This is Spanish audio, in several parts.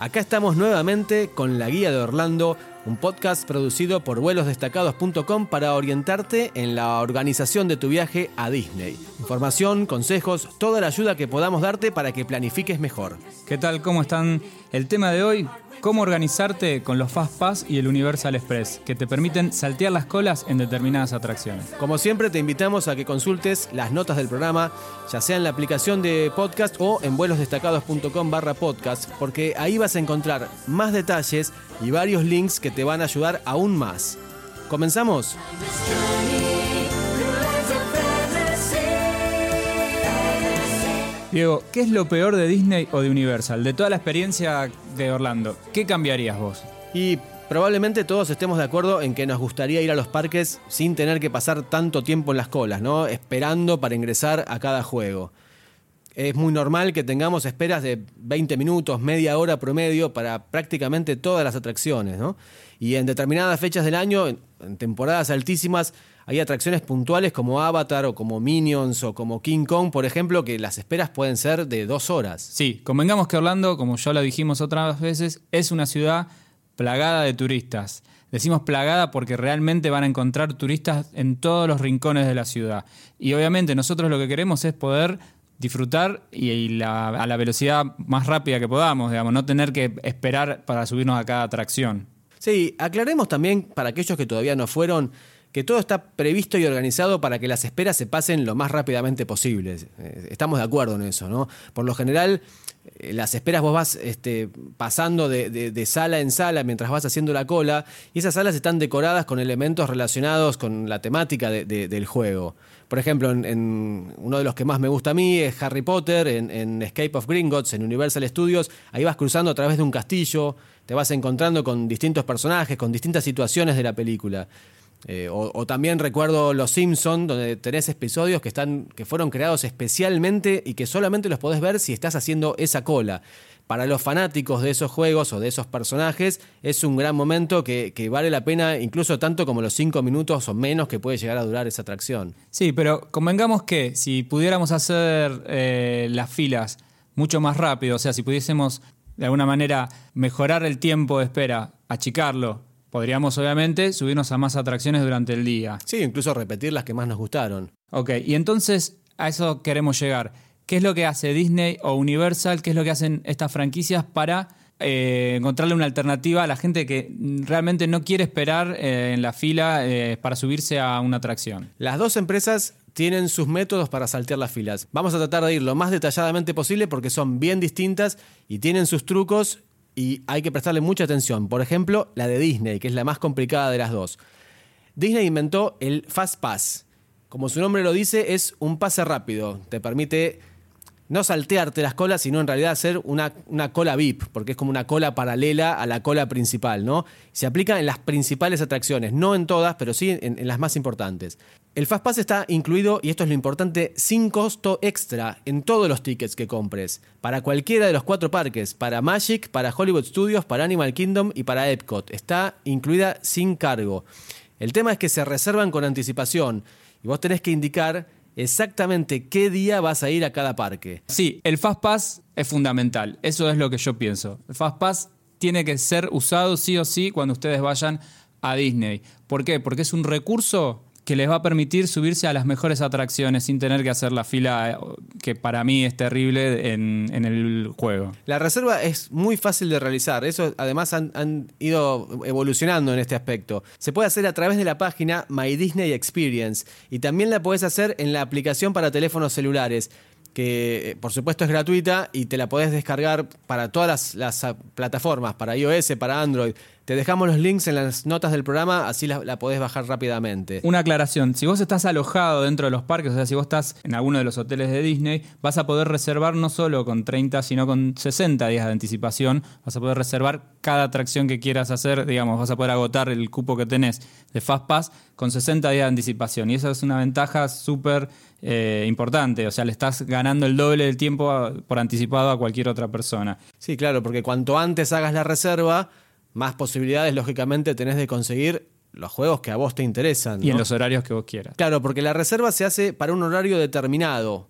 Acá estamos nuevamente con la Guía de Orlando, un podcast producido por vuelosdestacados.com para orientarte en la organización de tu viaje a Disney. Información, consejos, toda la ayuda que podamos darte para que planifiques mejor. ¿Qué tal? ¿Cómo están? El tema de hoy, cómo organizarte con los Fast Pass y el Universal Express, que te permiten saltear las colas en determinadas atracciones. Como siempre, te invitamos a que consultes las notas del programa, ya sea en la aplicación de podcast o en vuelosdestacados.com barra podcast, porque ahí vas a encontrar más detalles y varios links que te van a ayudar aún más. ¿Comenzamos? Diego, ¿qué es lo peor de Disney o de Universal? De toda la experiencia de Orlando, ¿qué cambiarías vos? Y probablemente todos estemos de acuerdo en que nos gustaría ir a los parques sin tener que pasar tanto tiempo en las colas, ¿no? Esperando para ingresar a cada juego. Es muy normal que tengamos esperas de 20 minutos, media hora promedio para prácticamente todas las atracciones, ¿no? Y en determinadas fechas del año, en temporadas altísimas, hay atracciones puntuales como Avatar o como Minions o como King Kong, por ejemplo, que las esperas pueden ser de dos horas. Sí, convengamos que Orlando, como ya lo dijimos otras veces, es una ciudad plagada de turistas. Decimos plagada porque realmente van a encontrar turistas en todos los rincones de la ciudad. Y obviamente nosotros lo que queremos es poder disfrutar y, a la velocidad más rápida que podamos, digamos, no tener que esperar para subirnos a cada atracción. Sí, aclaremos también para aquellos que todavía no fueron que todo está previsto y organizado para que las esperas se pasen lo más rápidamente posible. Eh, estamos de acuerdo en eso, ¿no? Por lo general, eh, las esperas vos vas este, pasando de, sala en sala mientras vas haciendo la cola y esas salas están decoradas con elementos relacionados con la temática del juego. Por ejemplo, en, uno de los que más me gusta a mí es Harry Potter, en, Escape of Gringotts, en Universal Studios, ahí vas cruzando a través de un castillo, te vas encontrando con distintos personajes, con distintas situaciones de la película. Eh, o, también recuerdo Los Simpson, donde tenés episodios que, están, que fueron creados especialmente y que solamente los podés ver si estás haciendo esa cola. Para los fanáticos de esos juegos o de esos personajes es un gran momento que, vale la pena incluso tanto como los cinco minutos o menos que puede llegar a durar esa atracción. Sí, pero convengamos que si pudiéramos hacer eh, las filas mucho más rápido, o sea, si pudiésemos de alguna manera mejorar el tiempo de espera, achicarlo, Podríamos, obviamente, subirnos a más atracciones durante el día. Sí, incluso repetir las que más nos gustaron. Ok, y entonces a eso queremos llegar. ¿Qué es lo que hace Disney o Universal? ¿Qué es lo que hacen estas franquicias para eh, encontrarle una alternativa a la gente que realmente no quiere esperar eh, en la fila eh, para subirse a una atracción? Las dos empresas tienen sus métodos para saltear las filas. Vamos a tratar de ir lo más detalladamente posible porque son bien distintas y tienen sus trucos y hay que prestarle mucha atención. Por ejemplo, la de Disney, que es la más complicada de las dos. Disney inventó el Fast Pass. Como su nombre lo dice, es un pase rápido. Te permite no saltearte las colas, sino en realidad hacer una, una, cola VIP, porque es como una cola paralela a la cola principal, ¿no? Se aplica en las principales atracciones, no en todas, pero sí en, en las más importantes. El Fastpass está incluido, y esto es lo importante, sin costo extra en todos los tickets que compres, para cualquiera de los cuatro parques, para Magic, para Hollywood Studios, para Animal Kingdom y para Epcot. Está incluida sin cargo. El tema es que se reservan con anticipación y vos tenés que indicar exactamente qué día vas a ir a cada parque. Sí, el Fast Pass es fundamental, eso es lo que yo pienso. El Fast Pass tiene que ser usado sí o sí cuando ustedes vayan a Disney. ¿Por qué? Porque es un recurso que les va a permitir subirse a las mejores atracciones sin tener que hacer la fila eh, que para mí es terrible en, el juego. La reserva es muy fácil de realizar, eso además han, han, ido evolucionando en este aspecto. Se puede hacer a través de la página My Disney Experience y también la puedes hacer en la aplicación para teléfonos celulares que eh, por supuesto es gratuita y te la podés descargar para todas las, ah, plataformas, para iOS, para Android. Te dejamos los links en las notas del programa, así la, podés bajar rápidamente. Una aclaración, si vos estás alojado dentro de los parques, o sea, si vos estás en alguno de los hoteles de Disney, vas a poder reservar no solo con 30, sino con 60 días de anticipación, vas a poder reservar cada atracción que quieras hacer, digamos, vas a poder agotar el cupo que tenés de Fastpass con 60 días de anticipación. Y eso es una ventaja súper eh, importante, o sea, le estás ganando el doble del tiempo por anticipado a cualquier otra persona. Sí, claro, porque cuanto antes hagas la reserva, más posibilidades, lógicamente, tenés de conseguir los juegos que a vos te interesan. Y en los horarios que vos quieras. Claro, porque la reserva se hace para un horario determinado,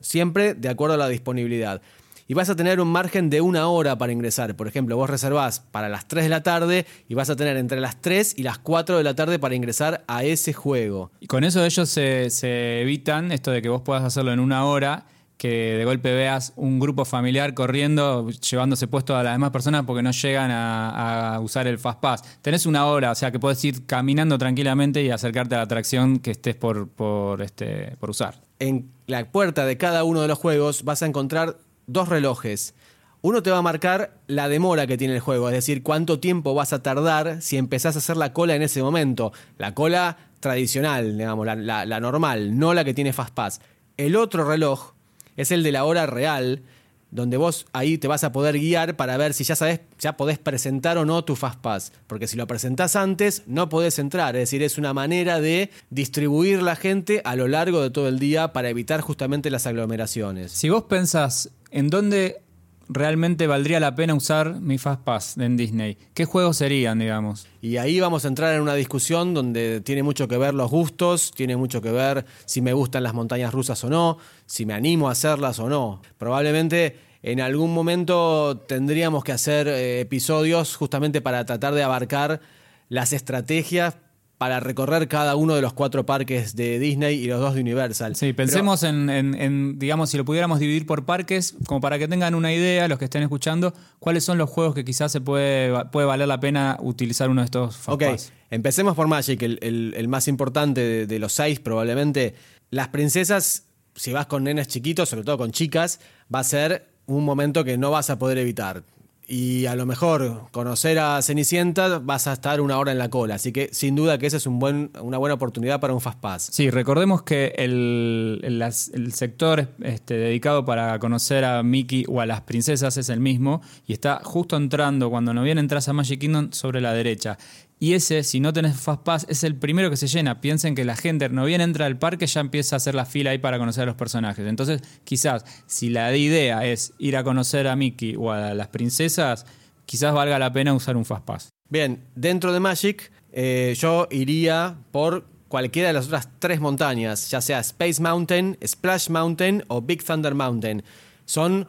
siempre de acuerdo a la disponibilidad. y vas a tener un margen de una hora para ingresar. Por ejemplo, vos reservás para las 3 de la tarde y vas a tener entre las 3 y las 4 de la tarde para ingresar a ese juego. Y con eso ellos se, se evitan esto de que vos puedas hacerlo en una hora que de golpe veas un grupo familiar corriendo, llevándose puesto a las demás personas porque no llegan a, usar el Fast Pass. Tenés una hora, o sea que puedes ir caminando tranquilamente y acercarte a la atracción que estés por, por, este, por usar. En la puerta de cada uno de los juegos vas a encontrar dos relojes. Uno te va a marcar la demora que tiene el juego, es decir, cuánto tiempo vas a tardar si empezás a hacer la cola en ese momento. La cola tradicional, digamos, la- la normal, no la que tiene Fast Pass. El otro reloj es el de la hora real, donde vos ahí te vas a poder guiar para ver si ya sabes, ya podés presentar o no tu Fast Pass. Porque si lo presentás antes, no podés entrar. Es decir, es una manera de distribuir la gente a lo largo de todo el día para evitar justamente las aglomeraciones. Si vos pensás en dónde realmente valdría la pena usar mi Fast Pass en Disney, ¿qué juegos serían, digamos? Y ahí vamos a entrar en una discusión donde tiene mucho que ver los gustos, tiene mucho que ver si me gustan las montañas rusas o no, si me animo a hacerlas o no. Probablemente en algún momento tendríamos que hacer eh, episodios justamente para tratar de abarcar las estrategias para recorrer cada uno de los cuatro parques de Disney y los dos de Universal. Sí, pensemos en, en- en, digamos, si lo pudiéramos dividir por parques, como para que tengan una idea, los que estén escuchando, cuáles son los juegos que quizás se puede, puede valer la pena utilizar uno de estos Fast Ok, empecemos por Magic, el, el- el más importante de, de los seis probablemente. Las princesas, si vas con nenes chiquitos, sobre todo con chicas, va a ser un momento que no vas a poder evitar. Y a lo mejor conocer a Cenicienta vas a estar una hora en la cola. Así que sin duda que esa es un buen, una buena oportunidad para un Fast Pass. Sí, recordemos que el, el- sector este, dedicado para conocer a Mickey o a las princesas es el mismo y está justo entrando, cuando no bien entras a Magic Kingdom, sobre la derecha. Y ese, si no tenés Fast Pass, es el primero que se llena. Piensen que la gente no bien entra al parque, ya empieza a hacer la fila ahí para conocer a los personajes. Entonces, quizás, si la idea es ir a conocer a Mickey o a las princesas, quizás valga la pena usar un Fast Pass. Bien, dentro de Magic, eh, yo iría por cualquiera de las otras tres montañas, ya sea Space Mountain, Splash Mountain o Big Thunder Mountain. Son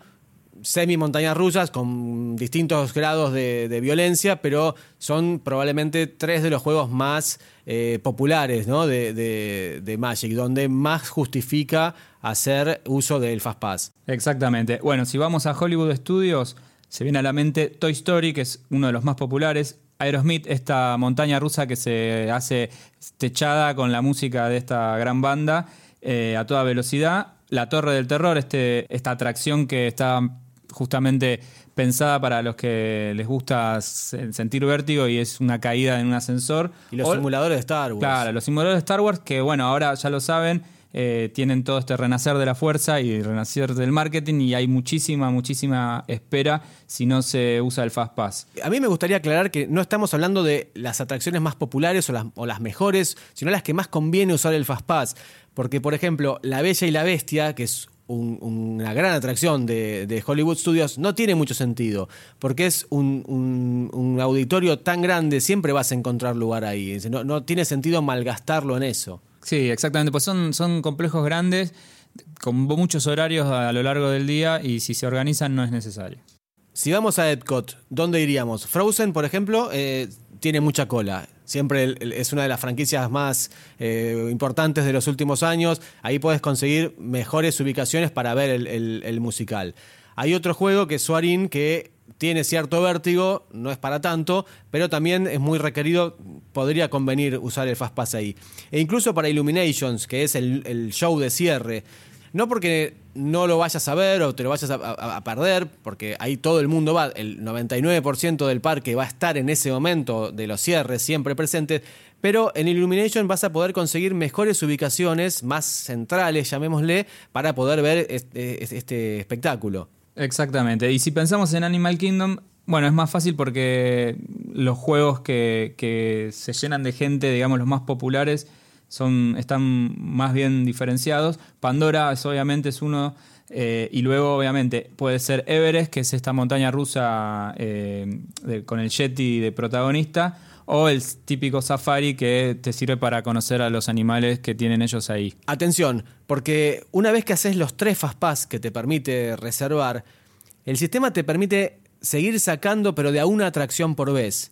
semi-montañas rusas con distintos grados de, violencia, pero son probablemente tres de los juegos más eh, populares de, Magic, donde más justifica hacer uso del Fast Pass. Exactamente. Bueno, si vamos a Hollywood Studios, se viene a la mente Toy Story, que es uno de los más populares. Aerosmith, esta montaña rusa que se hace techada con la música de esta gran banda eh, a toda velocidad. La Torre del Terror, este, esta atracción que está justamente pensada para los que les gusta se- sentir vértigo y es una caída en un ascensor. Y los O- simuladores de Star Wars. Claro, los simuladores de Star Wars, que bueno, ahora ya lo saben, eh, tienen todo este renacer de la fuerza y renacer del marketing y hay muchísima, muchísima espera si no se usa el Fast Pass. A mí me gustaría aclarar que no estamos hablando de las atracciones más populares o las, o las mejores, sino las que más conviene usar el Fast Pass. Porque, por ejemplo, La Bella y la Bestia, que es un- una gran atracción de, de Hollywood Studios, no tiene mucho sentido. Porque es un, un- un auditorio tan grande, siempre vas a encontrar lugar ahí. No, no tiene sentido malgastarlo en eso. Sí, exactamente, pues son, son complejos grandes con muchos horarios a lo largo del día y si se organizan no es necesario. Si vamos a Epcot, ¿dónde iríamos? Frozen, por ejemplo, eh, tiene mucha cola. Siempre es una de las franquicias más eh, importantes de los últimos años. Ahí puedes conseguir mejores ubicaciones para ver el, musical. Hay otro juego que es Soarin que tiene cierto vértigo, no es para tanto, pero también es muy requerido, podría convenir usar el Fast Pass ahí. E incluso para Illuminations, que es el show de cierre. No porque no lo vayas a ver o te lo vayas a, perder, porque ahí todo el mundo va, el 99% del parque va a estar en ese momento de los cierres siempre presente, pero en Illumination vas a poder conseguir mejores ubicaciones, más centrales, llamémosle, para poder ver este, este espectáculo. Exactamente. Y si pensamos en Animal Kingdom, bueno, es más fácil porque los juegos que se llenan de gente, digamos, los más populares, son, están más bien diferenciados. Pandora es, obviamente es uno. eh, y luego, obviamente, puede ser Everest, que es esta montaña rusa eh, con el Yeti de protagonista. O el típico safari que te sirve para conocer a los animales que tienen ellos ahí. Atención, porque una vez que haces los tres Fastpass que te permite reservar, el sistema te permite seguir sacando, pero de a una atracción por vez.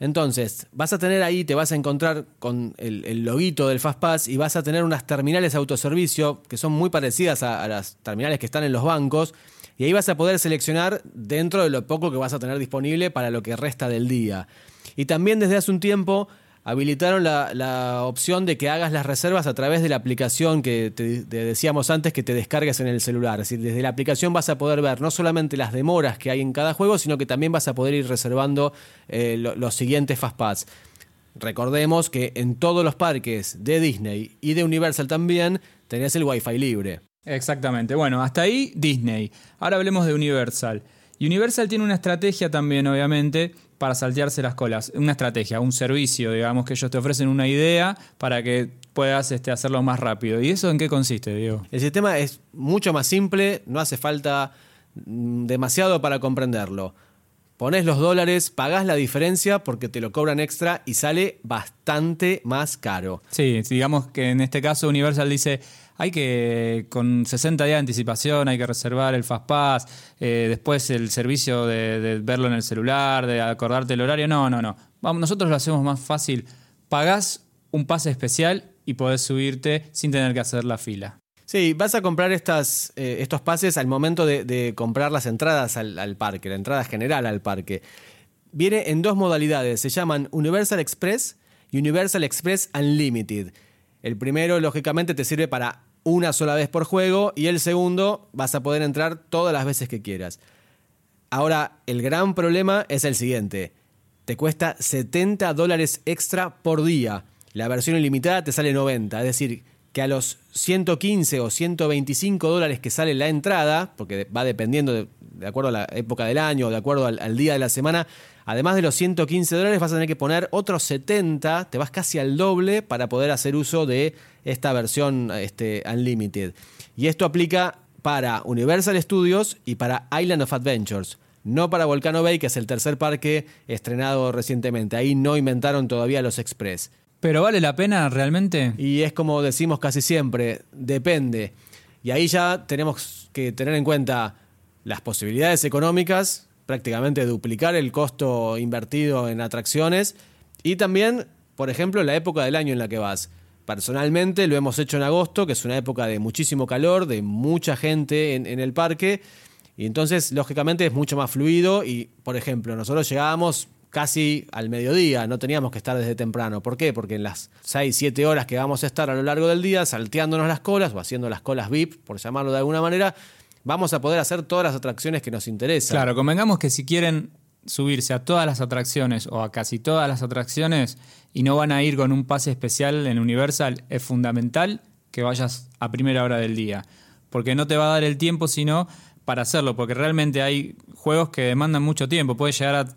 Entonces, vas a tener ahí, te vas a encontrar con el, loguito del Fastpass y vas a tener unas terminales de autoservicio que son muy parecidas a, a las terminales que están en los bancos. Y ahí vas a poder seleccionar dentro de lo poco que vas a tener disponible para lo que resta del día. Y también desde hace un tiempo habilitaron la, la, opción de que hagas las reservas a través de la aplicación que te, decíamos antes que te descargues en el celular. Es decir, desde la aplicación vas a poder ver no solamente las demoras que hay en cada juego, sino que también vas a poder ir reservando eh, lo, los siguientes Fastpass. Recordemos que en todos los parques de Disney y de Universal también tenés el Wi-Fi libre. Exactamente. Bueno, hasta ahí Disney. Ahora hablemos de Universal. Universal tiene una estrategia también, obviamente, para saltearse las colas. Una estrategia, un servicio, digamos, que ellos te ofrecen una idea para que puedas este, hacerlo más rápido. ¿Y eso en qué consiste, Diego? El sistema es mucho más simple, no hace falta demasiado para comprenderlo. Pones los dólares, pagás la diferencia porque te lo cobran extra y sale bastante más caro. Sí, digamos que en este caso Universal dice, hay que, con 60 días de anticipación, hay que reservar el Fastpass, eh, después el servicio de, verlo en el celular, de acordarte el horario. No, no, no. Vamos, nosotros lo hacemos más fácil. Pagás un pase especial y podés subirte sin tener que hacer la fila. Sí, vas a comprar estas, eh, estos pases al momento de, de comprar las entradas al, al, parque, la entrada general al parque. Viene en dos modalidades, se llaman Universal Express y Universal Express Unlimited. El primero, lógicamente, te sirve para una sola vez por juego y el segundo vas a poder entrar todas las veces que quieras. Ahora, el gran problema es el siguiente. Te cuesta 70 dólares extra por día. La versión ilimitada te sale 90, es decir, que a los 115 o 125 dólares que sale la entrada, porque va dependiendo de, de acuerdo a la época del año, de acuerdo al, al, día de la semana, además de los 115 dólares vas a tener que poner otros 70, te vas casi al doble para poder hacer uso de esta versión este, Unlimited. Y esto aplica para Universal Studios y para Island of Adventures. No para Volcano Bay, que es el tercer parque estrenado recientemente. Ahí no inventaron todavía los Express. ¿Pero vale la pena realmente? Y es como decimos casi siempre, depende. Y ahí ya tenemos que tener en cuenta las posibilidades económicas, prácticamente duplicar el costo invertido en atracciones y también, por ejemplo, la época del año en la que vas. Personalmente lo hemos hecho en agosto, que es una época de muchísimo calor, de mucha gente en, en el parque, y entonces, lógicamente, es mucho más fluido y, por ejemplo, nosotros llegábamos casi al mediodía, no teníamos que estar desde temprano. ¿Por qué? Porque en las 6, 7 horas que vamos a estar a lo largo del día, salteándonos las colas o haciendo las colas VIP, por llamarlo de alguna manera, vamos a poder hacer todas las atracciones que nos interesan. Claro, convengamos que si quieren subirse a todas las atracciones o a casi todas las atracciones y no van a ir con un pase especial en Universal, es fundamental que vayas a primera hora del día. Porque no te va a dar el tiempo, sino para hacerlo, porque realmente hay juegos que demandan mucho tiempo. Puede llegar a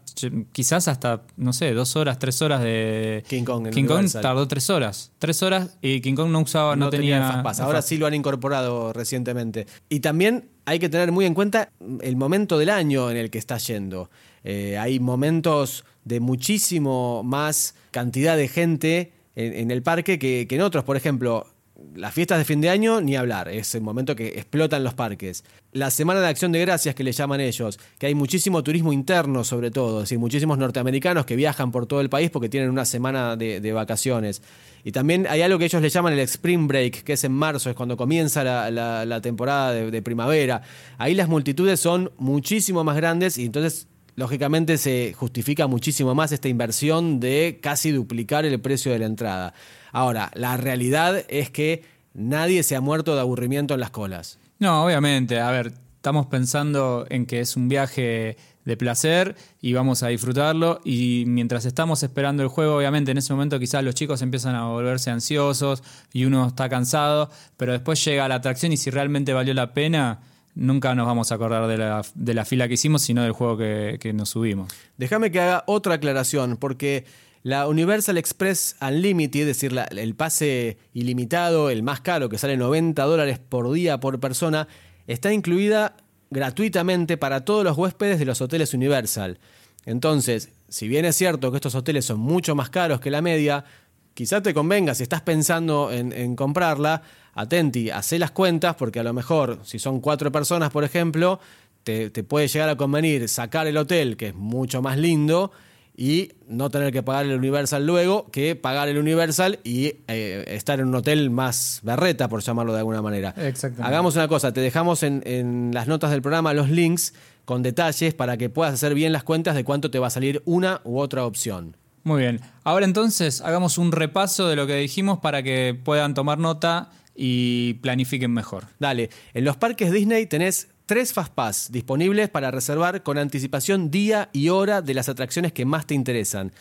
quizás hasta, no sé, dos horas, tres horas de. King Kong. King Kong tardó tres horas. Tres horas y King Kong no usaba, no, no tenía. Ahora sí lo han incorporado recientemente. Y también hay que tener muy en cuenta el momento del año en el que está yendo. Eh, hay momentos de muchísimo más cantidad de gente en, en el parque que, que en otros. Por ejemplo, las fiestas de fin de año, ni hablar, es el momento que explotan los parques. La Semana de Acción de Gracias, que le llaman ellos, que hay muchísimo turismo interno sobre todo, es decir, muchísimos norteamericanos que viajan por todo el país porque tienen una semana de, vacaciones. Y también hay algo que ellos le llaman el Spring Break, que es en marzo, es cuando comienza la, temporada de primavera. Ahí las multitudes son muchísimo más grandes y entonces lógicamente se justifica muchísimo más esta inversión de casi duplicar el precio de la entrada. Ahora, la realidad es que nadie se ha muerto de aburrimiento en las colas. No, obviamente. A ver, estamos pensando en que es un viaje de placer y vamos a disfrutarlo y mientras estamos esperando el juego, obviamente en ese momento quizás los chicos empiezan a volverse ansiosos y uno está cansado, pero después llega la atracción y si realmente valió la pena, nunca nos vamos a acordar de la, de la fila que hicimos, sino del juego que, que nos subimos. Déjame que haga otra aclaración, porque la Universal Express Unlimited, es decir, el pase ilimitado, el más caro, que sale 90 dólares por día por persona, está incluida gratuitamente para todos los huéspedes de los hoteles Universal. Entonces, si bien es cierto que estos hoteles son mucho más caros que la media, quizá te convenga, si estás pensando en, en comprarla, atenti, hacé las cuentas, porque a lo mejor, si son cuatro personas, por ejemplo, te, te puede llegar a convenir sacar el hotel, que es mucho más lindo, y no tener que pagar el Universal luego que pagar el Universal y eh, estar en un hotel más berreta, por llamarlo de alguna manera. Exactamente. Hagamos una cosa, te dejamos en, en las notas del programa los links con detalles para que puedas hacer bien las cuentas de cuánto te va a salir una u otra opción. Muy bien. Ahora entonces hagamos un repaso de lo que dijimos para que puedan tomar nota y planifiquen mejor. Dale, en los parques Disney tenés tres Fastpass disponibles para reservar con anticipación día y hora de las atracciones que más te interesan.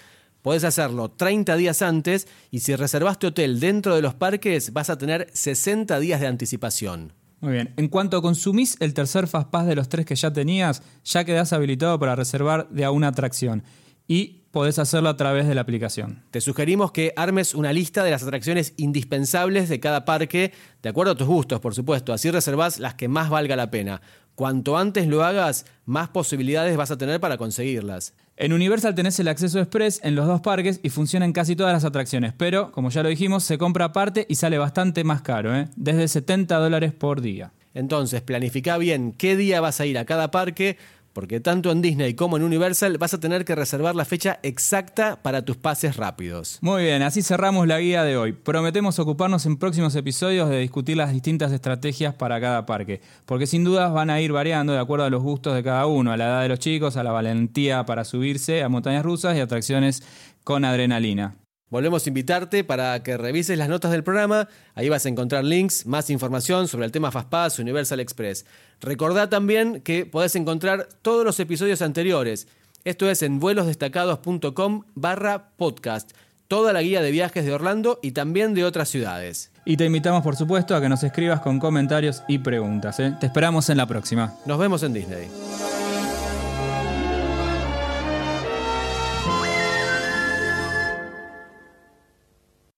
Podés hacerlo 30 días antes y si reservaste hotel dentro de los parques vas a tener 60 días de anticipación. Muy bien. En cuanto consumís el tercer Fastpass de los tres que ya tenías, ya quedás habilitado para reservar de a una atracción. Y podés hacerlo a través de la aplicación. Te sugerimos que armes una lista de las atracciones indispensables de cada parque, de acuerdo a tus gustos, por supuesto. Así reservás las que más valga la pena. Cuanto antes lo hagas, más posibilidades vas a tener para conseguirlas. En Universal tenés el acceso express en los dos parques y funciona en casi todas las atracciones, pero como ya lo dijimos, se compra aparte y sale bastante más caro, ¿eh? desde 70 dólares por día. Entonces, planifica bien qué día vas a ir a cada parque, porque tanto en Disney como en Universal vas a tener que reservar la fecha exacta para tus pases rápidos. Muy bien, así cerramos la guía de hoy. Prometemos ocuparnos en próximos episodios de discutir las distintas estrategias para cada parque, porque sin dudas van a ir variando de acuerdo a los gustos de cada uno, a la edad de los chicos, a la valentía para subirse a montañas rusas y atracciones con adrenalina. Volvemos a invitarte para que revises las notas del programa. Ahí vas a encontrar links, más información sobre el tema Fastpass Universal Express. Recordá también que podés encontrar todos los episodios anteriores. Esto es en vuelosdestacados.com barra podcast. Toda la guía de viajes de Orlando y también de otras ciudades. Y te invitamos, por supuesto, a que nos escribas con comentarios y preguntas. ¿eh? Te esperamos en la próxima. Nos vemos en Disney.